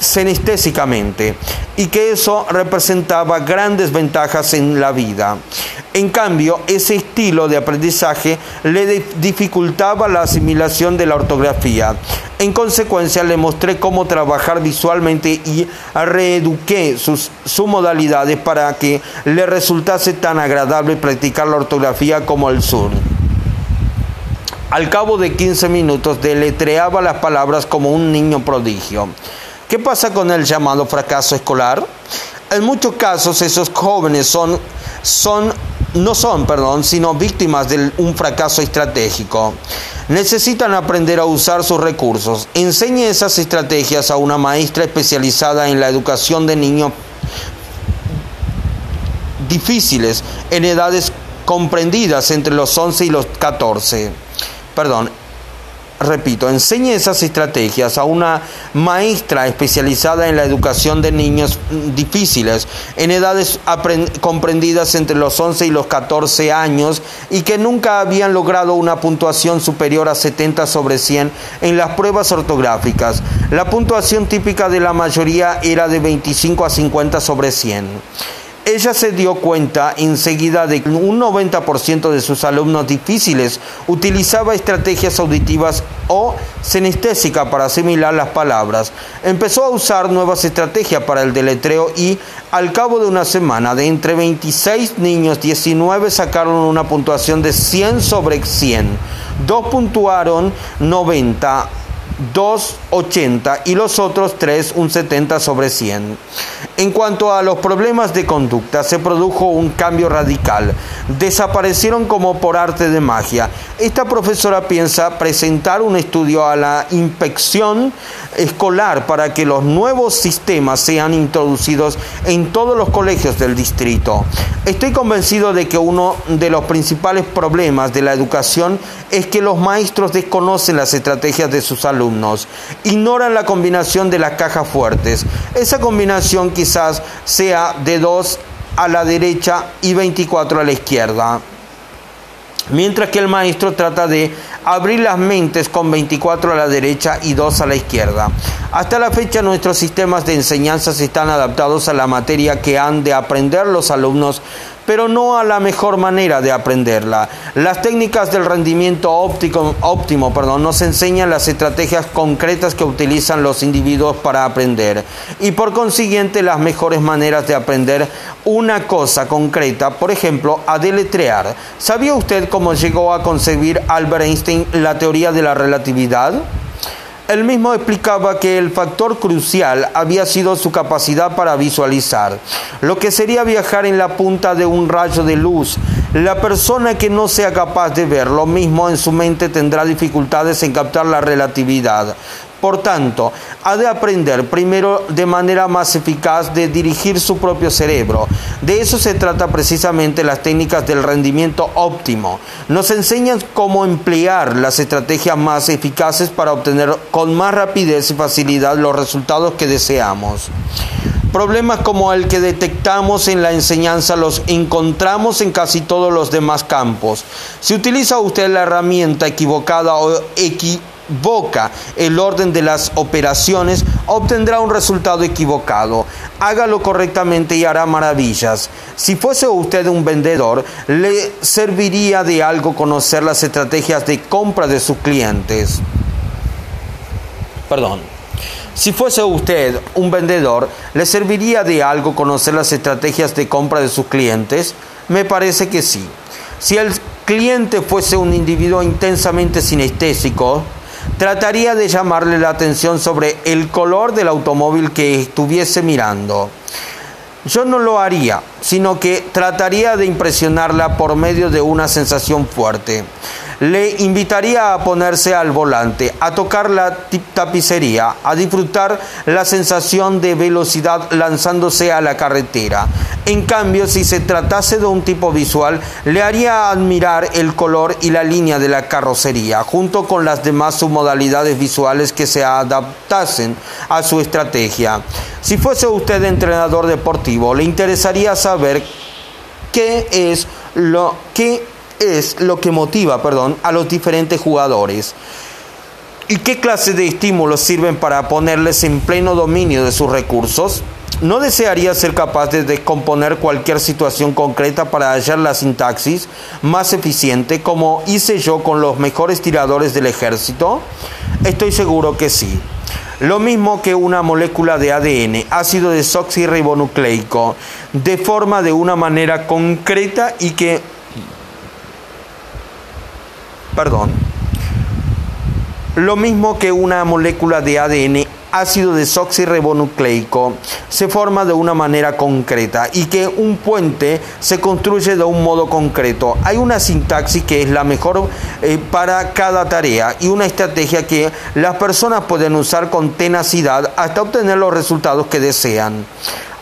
senestésicamente y que eso representaba grandes ventajas en la vida. En cambio, ese estilo de aprendizaje le dificultaba la asimilación de la ortografía. En consecuencia, le mostré cómo trabajar visualmente y reeduqué sus, sus modalidades para que le resultase tan agradable practicar la ortografía como el sur. Al cabo de 15 minutos deletreaba las palabras como un niño prodigio. ¿Qué pasa con el llamado fracaso escolar? En muchos casos esos jóvenes son, son, no son, perdón, sino víctimas de un fracaso estratégico. Necesitan aprender a usar sus recursos. Enseñe esas estrategias a una maestra especializada en la educación de niños difíciles en edades comprendidas entre los 11 y los 14. Perdón, repito, enseñe esas estrategias a una maestra especializada en la educación de niños difíciles, en edades comprendidas entre los 11 y los 14 años y que nunca habían logrado una puntuación superior a 70 sobre 100 en las pruebas ortográficas. La puntuación típica de la mayoría era de 25 a 50 sobre 100 ella se dio cuenta enseguida de que un 90% de sus alumnos difíciles utilizaba estrategias auditivas o senestésicas para asimilar las palabras. Empezó a usar nuevas estrategias para el deletreo y al cabo de una semana, de entre 26 niños, 19 sacaron una puntuación de 100 sobre 100. Dos puntuaron 90 2,80 y los otros tres un 70 sobre 100. En cuanto a los problemas de conducta, se produjo un cambio radical. Desaparecieron como por arte de magia. Esta profesora piensa presentar un estudio a la inspección escolar para que los nuevos sistemas sean introducidos en todos los colegios del distrito. Estoy convencido de que uno de los principales problemas de la educación es que los maestros desconocen las estrategias de sus alumnos, ignoran la combinación de las cajas fuertes. Esa combinación quizás sea de 2 a la derecha y 24 a la izquierda. Mientras que el maestro trata de abrir las mentes con 24 a la derecha y 2 a la izquierda. Hasta la fecha nuestros sistemas de enseñanza están adaptados a la materia que han de aprender los alumnos pero no a la mejor manera de aprenderla. Las técnicas del rendimiento óptico, óptimo perdón, nos enseñan las estrategias concretas que utilizan los individuos para aprender y por consiguiente las mejores maneras de aprender una cosa concreta, por ejemplo, a deletrear. ¿Sabía usted cómo llegó a concebir Albert Einstein la teoría de la relatividad? Él mismo explicaba que el factor crucial había sido su capacidad para visualizar, lo que sería viajar en la punta de un rayo de luz. La persona que no sea capaz de ver lo mismo en su mente tendrá dificultades en captar la relatividad. Por tanto, ha de aprender primero de manera más eficaz de dirigir su propio cerebro. De eso se trata precisamente las técnicas del rendimiento óptimo. Nos enseñan cómo emplear las estrategias más eficaces para obtener con más rapidez y facilidad los resultados que deseamos. Problemas como el que detectamos en la enseñanza los encontramos en casi todos los demás campos. Si utiliza usted la herramienta equivocada o equivocada, boca el orden de las operaciones, obtendrá un resultado equivocado. Hágalo correctamente y hará maravillas. Si fuese usted un vendedor, le serviría de algo conocer las estrategias de compra de sus clientes. Perdón. Si fuese usted un vendedor, ¿le serviría de algo conocer las estrategias de compra de sus clientes? Me parece que sí. Si el cliente fuese un individuo intensamente sinestésico, trataría de llamarle la atención sobre el color del automóvil que estuviese mirando. Yo no lo haría, sino que trataría de impresionarla por medio de una sensación fuerte le invitaría a ponerse al volante, a tocar la tapicería, a disfrutar la sensación de velocidad lanzándose a la carretera. En cambio, si se tratase de un tipo visual, le haría admirar el color y la línea de la carrocería, junto con las demás submodalidades visuales que se adaptasen a su estrategia. Si fuese usted entrenador deportivo, le interesaría saber qué es lo que es lo que motiva perdón, a los diferentes jugadores. ¿Y qué clase de estímulos sirven para ponerles en pleno dominio de sus recursos? ¿No desearía ser capaz de descomponer cualquier situación concreta para hallar la sintaxis más eficiente como hice yo con los mejores tiradores del ejército? Estoy seguro que sí. Lo mismo que una molécula de ADN, ácido desoxirribonucleico, de forma de una manera concreta y que... Perdón. Lo mismo que una molécula de ADN ácido desoxirribonucleico se forma de una manera concreta y que un puente se construye de un modo concreto. Hay una sintaxis que es la mejor eh, para cada tarea y una estrategia que las personas pueden usar con tenacidad hasta obtener los resultados que desean.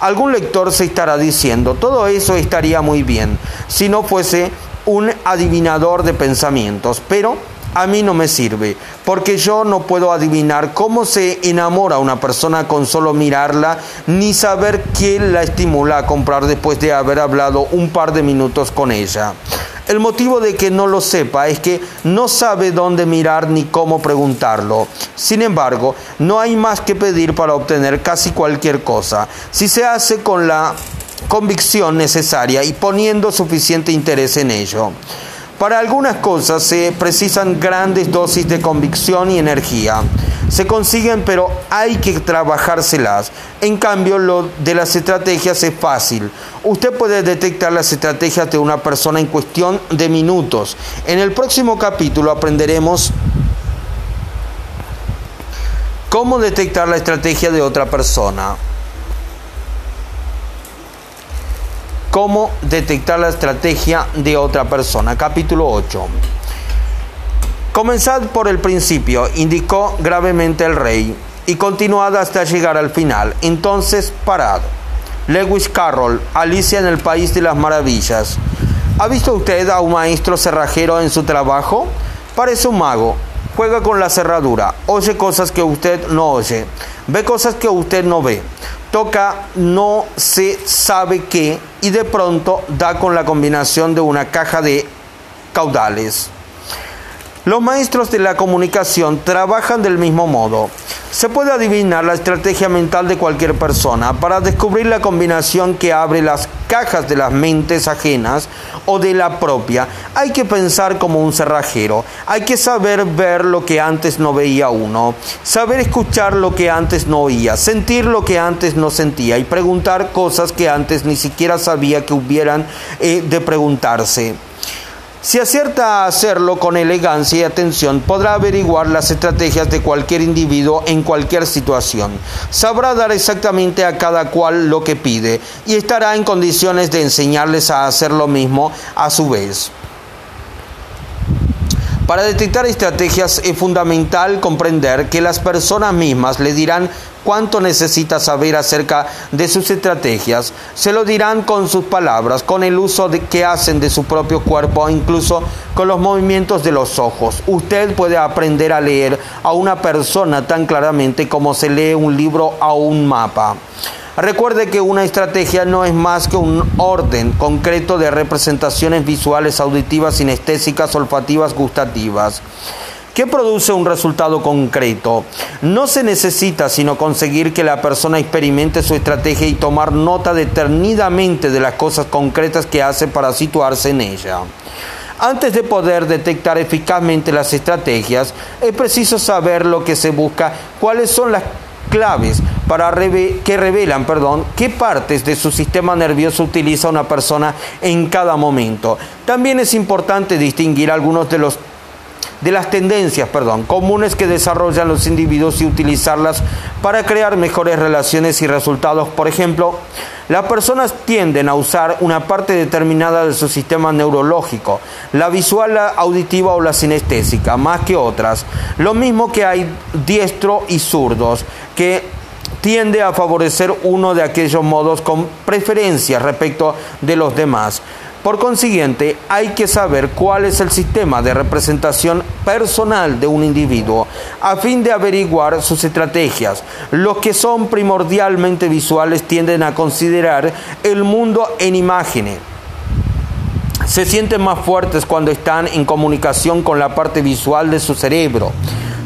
Algún lector se estará diciendo, todo eso estaría muy bien si no fuese un adivinador de pensamientos, pero a mí no me sirve, porque yo no puedo adivinar cómo se enamora una persona con solo mirarla, ni saber quién la estimula a comprar después de haber hablado un par de minutos con ella. El motivo de que no lo sepa es que no sabe dónde mirar ni cómo preguntarlo. Sin embargo, no hay más que pedir para obtener casi cualquier cosa, si se hace con la convicción necesaria y poniendo suficiente interés en ello. Para algunas cosas se precisan grandes dosis de convicción y energía. Se consiguen, pero hay que trabajárselas. En cambio, lo de las estrategias es fácil. Usted puede detectar las estrategias de una persona en cuestión de minutos. En el próximo capítulo aprenderemos cómo detectar la estrategia de otra persona. Cómo detectar la estrategia de otra persona. Capítulo 8. Comenzad por el principio, indicó gravemente el rey, y continuad hasta llegar al final. Entonces parad. Lewis Carroll, Alicia en el País de las Maravillas. ¿Ha visto usted a un maestro cerrajero en su trabajo? Parece un mago. Juega con la cerradura, oye cosas que usted no oye, ve cosas que usted no ve toca no se sabe qué y de pronto da con la combinación de una caja de caudales. Los maestros de la comunicación trabajan del mismo modo. Se puede adivinar la estrategia mental de cualquier persona para descubrir la combinación que abre las cajas de las mentes ajenas o de la propia. Hay que pensar como un cerrajero. Hay que saber ver lo que antes no veía uno. Saber escuchar lo que antes no oía. Sentir lo que antes no sentía. Y preguntar cosas que antes ni siquiera sabía que hubieran eh, de preguntarse. Si acierta a hacerlo con elegancia y atención, podrá averiguar las estrategias de cualquier individuo en cualquier situación. Sabrá dar exactamente a cada cual lo que pide y estará en condiciones de enseñarles a hacer lo mismo a su vez. Para detectar estrategias es fundamental comprender que las personas mismas le dirán cuánto necesita saber acerca de sus estrategias. Se lo dirán con sus palabras, con el uso que hacen de su propio cuerpo, incluso con los movimientos de los ojos. Usted puede aprender a leer a una persona tan claramente como se lee un libro o un mapa. Recuerde que una estrategia no es más que un orden concreto de representaciones visuales, auditivas, sinestésicas, olfativas, gustativas. ¿Qué produce un resultado concreto? No se necesita sino conseguir que la persona experimente su estrategia y tomar nota detenidamente de las cosas concretas que hace para situarse en ella. Antes de poder detectar eficazmente las estrategias, es preciso saber lo que se busca, cuáles son las claves para que revelan perdón, qué partes de su sistema nervioso utiliza una persona en cada momento. También es importante distinguir algunos de los de las tendencias perdón, comunes que desarrollan los individuos y utilizarlas para crear mejores relaciones y resultados. Por ejemplo, las personas tienden a usar una parte determinada de su sistema neurológico, la visual, la auditiva o la sinestésica, más que otras. Lo mismo que hay diestro y zurdos, que tiende a favorecer uno de aquellos modos con preferencia respecto de los demás. Por consiguiente, hay que saber cuál es el sistema de representación personal de un individuo a fin de averiguar sus estrategias. Los que son primordialmente visuales tienden a considerar el mundo en imágenes se sienten más fuertes cuando están en comunicación con la parte visual de su cerebro.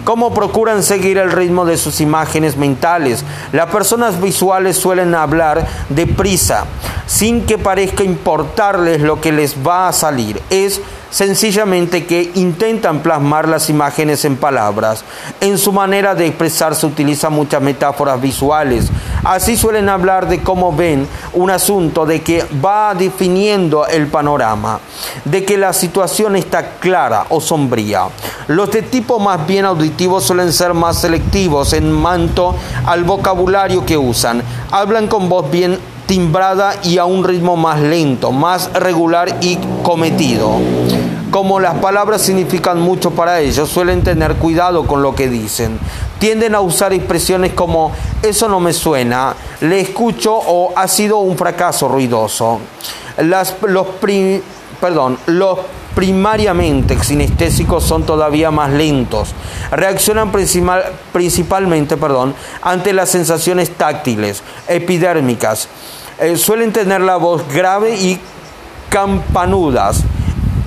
¿Cómo procuran seguir el ritmo de sus imágenes mentales? Las personas visuales suelen hablar deprisa, sin que parezca importarles lo que les va a salir. Es sencillamente que intentan plasmar las imágenes en palabras. En su manera de expresar se utilizan muchas metáforas visuales. Así suelen hablar de cómo ven un asunto, de que va definiendo el panorama, de que la situación está clara o sombría. Los de tipo más bien auditivo suelen ser más selectivos en manto al vocabulario que usan. Hablan con voz bien timbrada y a un ritmo más lento, más regular y cometido. Como las palabras significan mucho para ellos, suelen tener cuidado con lo que dicen. Tienden a usar expresiones como eso no me suena, le escucho o ha sido un fracaso ruidoso. Las, los, perdón, los primariamente sinestésicos son todavía más lentos. Reaccionan principalmente perdón, ante las sensaciones táctiles, epidérmicas. Eh, suelen tener la voz grave y campanudas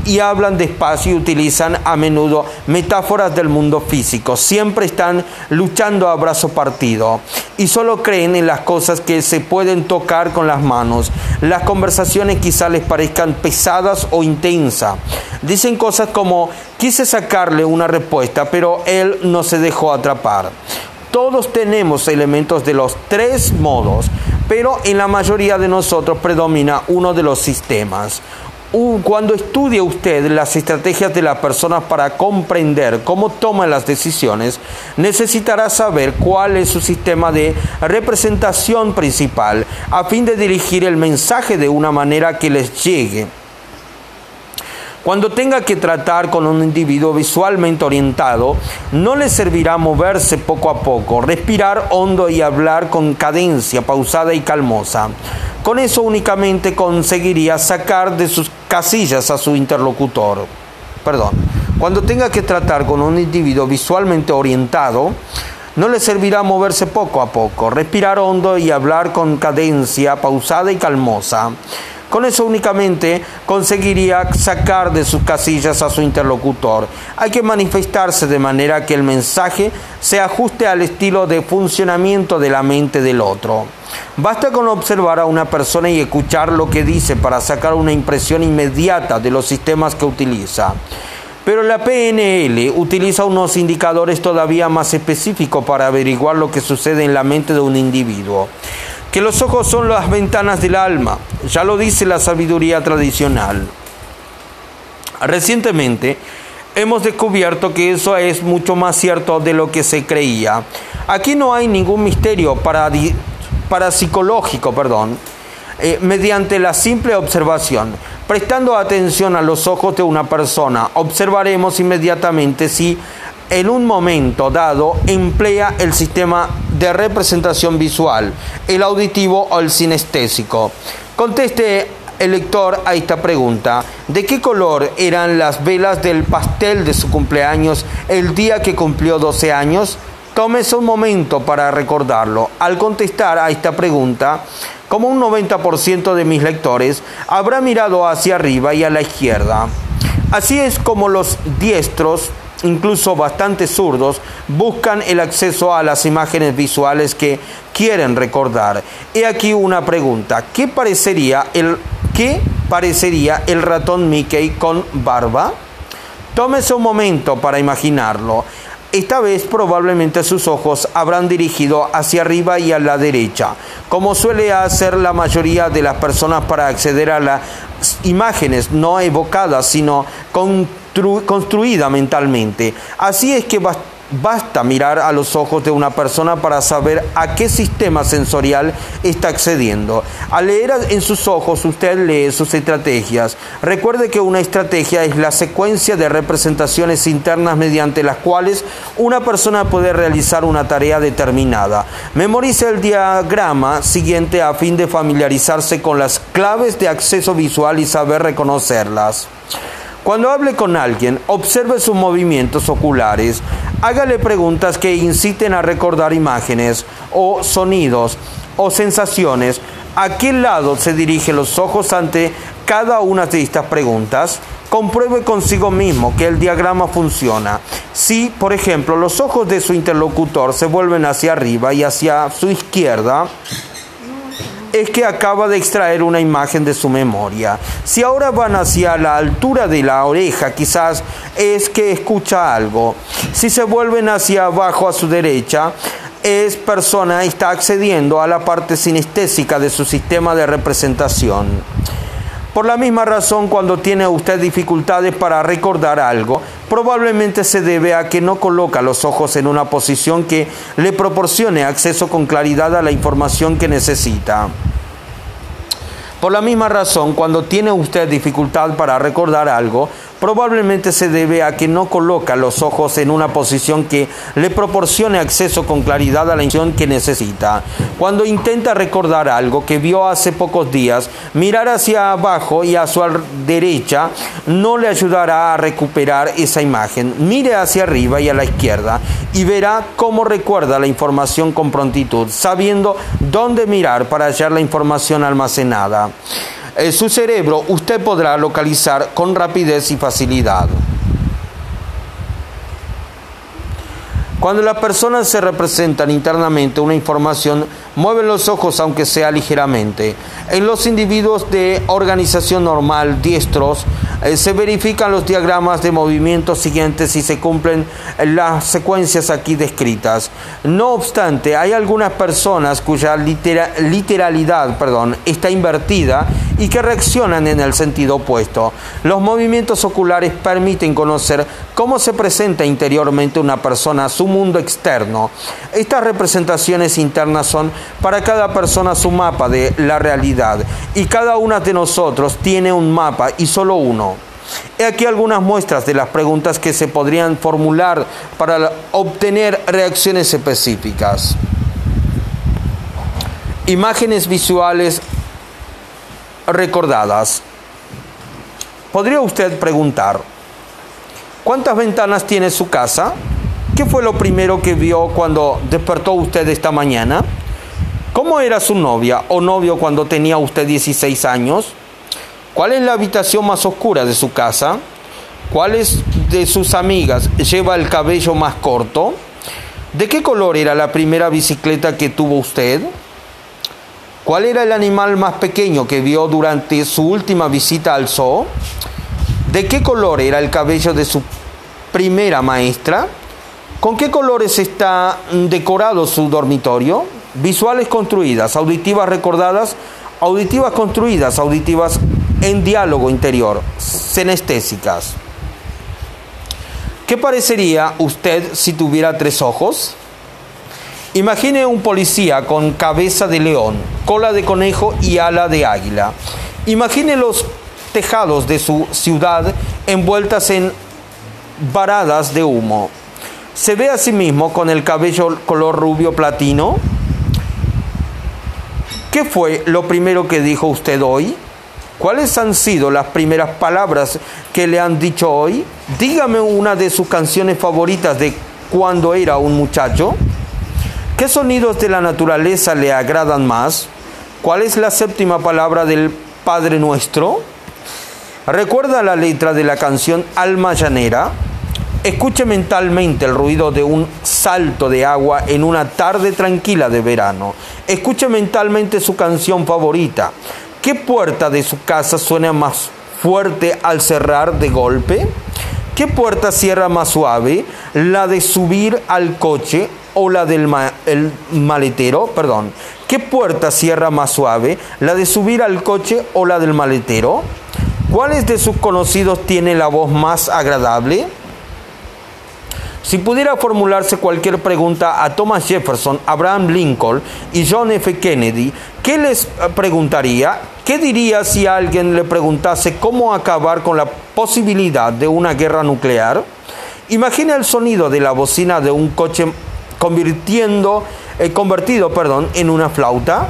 y hablan despacio y utilizan a menudo metáforas del mundo físico. Siempre están luchando a brazo partido y solo creen en las cosas que se pueden tocar con las manos. Las conversaciones quizá les parezcan pesadas o intensas. Dicen cosas como quise sacarle una respuesta, pero él no se dejó atrapar. Todos tenemos elementos de los tres modos, pero en la mayoría de nosotros predomina uno de los sistemas cuando estudie usted las estrategias de las personas para comprender cómo toman las decisiones, necesitará saber cuál es su sistema de representación principal a fin de dirigir el mensaje de una manera que les llegue. Cuando tenga que tratar con un individuo visualmente orientado, no le servirá moverse poco a poco, respirar hondo y hablar con cadencia pausada y calmosa. Con eso únicamente conseguiría sacar de sus casillas a su interlocutor. Perdón. Cuando tenga que tratar con un individuo visualmente orientado, no le servirá moverse poco a poco, respirar hondo y hablar con cadencia pausada y calmosa. Con eso únicamente conseguiría sacar de sus casillas a su interlocutor. Hay que manifestarse de manera que el mensaje se ajuste al estilo de funcionamiento de la mente del otro. Basta con observar a una persona y escuchar lo que dice para sacar una impresión inmediata de los sistemas que utiliza. Pero la PNL utiliza unos indicadores todavía más específicos para averiguar lo que sucede en la mente de un individuo que los ojos son las ventanas del alma, ya lo dice la sabiduría tradicional. Recientemente hemos descubierto que eso es mucho más cierto de lo que se creía. Aquí no hay ningún misterio para, psicológico, perdón, eh, mediante la simple observación. Prestando atención a los ojos de una persona, observaremos inmediatamente si en un momento dado emplea el sistema de representación visual, el auditivo o el sinestésico. Conteste el lector a esta pregunta. ¿De qué color eran las velas del pastel de su cumpleaños el día que cumplió 12 años? Tómese un momento para recordarlo. Al contestar a esta pregunta, como un 90% de mis lectores, habrá mirado hacia arriba y a la izquierda. Así es como los diestros incluso bastante zurdos, buscan el acceso a las imágenes visuales que quieren recordar. He aquí una pregunta. ¿Qué parecería el, qué parecería el ratón Mickey con barba? Tómese un momento para imaginarlo. Esta vez probablemente sus ojos habrán dirigido hacia arriba y a la derecha, como suele hacer la mayoría de las personas para acceder a las imágenes no evocadas, sino con construida mentalmente. Así es que basta mirar a los ojos de una persona para saber a qué sistema sensorial está accediendo. Al leer en sus ojos usted lee sus estrategias. Recuerde que una estrategia es la secuencia de representaciones internas mediante las cuales una persona puede realizar una tarea determinada. Memorice el diagrama siguiente a fin de familiarizarse con las claves de acceso visual y saber reconocerlas. Cuando hable con alguien, observe sus movimientos oculares, hágale preguntas que inciten a recordar imágenes o sonidos o sensaciones. ¿A qué lado se dirigen los ojos ante cada una de estas preguntas, compruebe consigo mismo que el diagrama funciona. Si, por ejemplo, los ojos de su interlocutor se vuelven hacia arriba y hacia su izquierda, es que acaba de extraer una imagen de su memoria. Si ahora van hacia la altura de la oreja, quizás es que escucha algo. Si se vuelven hacia abajo a su derecha, es persona está accediendo a la parte sinestésica de su sistema de representación. Por la misma razón, cuando tiene usted dificultades para recordar algo, probablemente se debe a que no coloca los ojos en una posición que le proporcione acceso con claridad a la información que necesita. Por la misma razón, cuando tiene usted dificultad para recordar algo, probablemente se debe a que no coloca los ojos en una posición que le proporcione acceso con claridad a la información que necesita. Cuando intenta recordar algo que vio hace pocos días, mirar hacia abajo y a su derecha no le ayudará a recuperar esa imagen. Mire hacia arriba y a la izquierda y verá cómo recuerda la información con prontitud, sabiendo dónde mirar para hallar la información almacenada. En su cerebro usted podrá localizar con rapidez y facilidad. Cuando las personas se representan internamente una información, mueven los ojos aunque sea ligeramente. En los individuos de organización normal, diestros, eh, se verifican los diagramas de movimientos siguientes y se cumplen las secuencias aquí descritas. No obstante, hay algunas personas cuya literalidad perdón, está invertida y que reaccionan en el sentido opuesto. Los movimientos oculares permiten conocer cómo se presenta interiormente una persona su mundo externo. Estas representaciones internas son para cada persona su mapa de la realidad y cada una de nosotros tiene un mapa y solo uno. He aquí algunas muestras de las preguntas que se podrían formular para obtener reacciones específicas. Imágenes visuales recordadas. Podría usted preguntar, ¿cuántas ventanas tiene su casa? ¿Qué fue lo primero que vio cuando despertó usted esta mañana? ¿Cómo era su novia o novio cuando tenía usted 16 años? ¿Cuál es la habitación más oscura de su casa? ¿Cuáles de sus amigas lleva el cabello más corto? ¿De qué color era la primera bicicleta que tuvo usted? ¿Cuál era el animal más pequeño que vio durante su última visita al zoo? ¿De qué color era el cabello de su primera maestra? ¿Con qué colores está decorado su dormitorio? Visuales construidas, auditivas recordadas, auditivas construidas, auditivas en diálogo interior, senestésicas. ¿Qué parecería usted si tuviera tres ojos? Imagine un policía con cabeza de león, cola de conejo y ala de águila. Imagine los tejados de su ciudad envueltas en varadas de humo. ¿Se ve a sí mismo con el cabello color rubio platino? ¿Qué fue lo primero que dijo usted hoy? ¿Cuáles han sido las primeras palabras que le han dicho hoy? Dígame una de sus canciones favoritas de cuando era un muchacho. ¿Qué sonidos de la naturaleza le agradan más? ¿Cuál es la séptima palabra del Padre Nuestro? ¿Recuerda la letra de la canción Alma Llanera? Escuche mentalmente el ruido de un salto de agua en una tarde tranquila de verano. Escuche mentalmente su canción favorita. ¿Qué puerta de su casa suena más fuerte al cerrar de golpe? ¿Qué puerta cierra más suave? ¿La de subir al coche o la del el maletero? Perdón. ¿Qué puerta cierra más suave? ¿La de subir al coche o la del maletero? ¿Cuáles de sus conocidos tiene la voz más agradable? Si pudiera formularse cualquier pregunta a Thomas Jefferson, Abraham Lincoln y John F. Kennedy, ¿qué les preguntaría? ¿Qué diría si alguien le preguntase cómo acabar con la posibilidad de una guerra nuclear? Imagina el sonido de la bocina de un coche convirtiendo, eh, convertido perdón, en una flauta.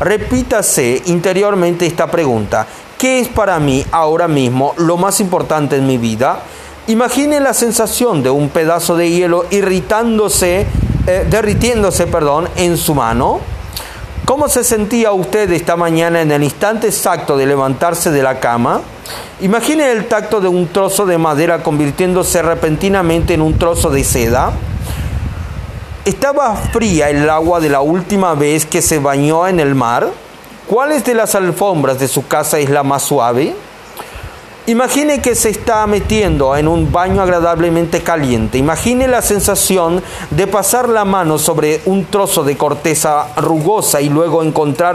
Repítase interiormente esta pregunta. ¿Qué es para mí ahora mismo lo más importante en mi vida? Imagine la sensación de un pedazo de hielo irritándose, eh, derritiéndose, perdón, en su mano. ¿Cómo se sentía usted esta mañana en el instante exacto de levantarse de la cama? Imagine el tacto de un trozo de madera convirtiéndose repentinamente en un trozo de seda. ¿Estaba fría el agua de la última vez que se bañó en el mar? ¿Cuáles de las alfombras de su casa es la más suave? Imagine que se está metiendo en un baño agradablemente caliente. Imagine la sensación de pasar la mano sobre un trozo de corteza rugosa y luego encontrar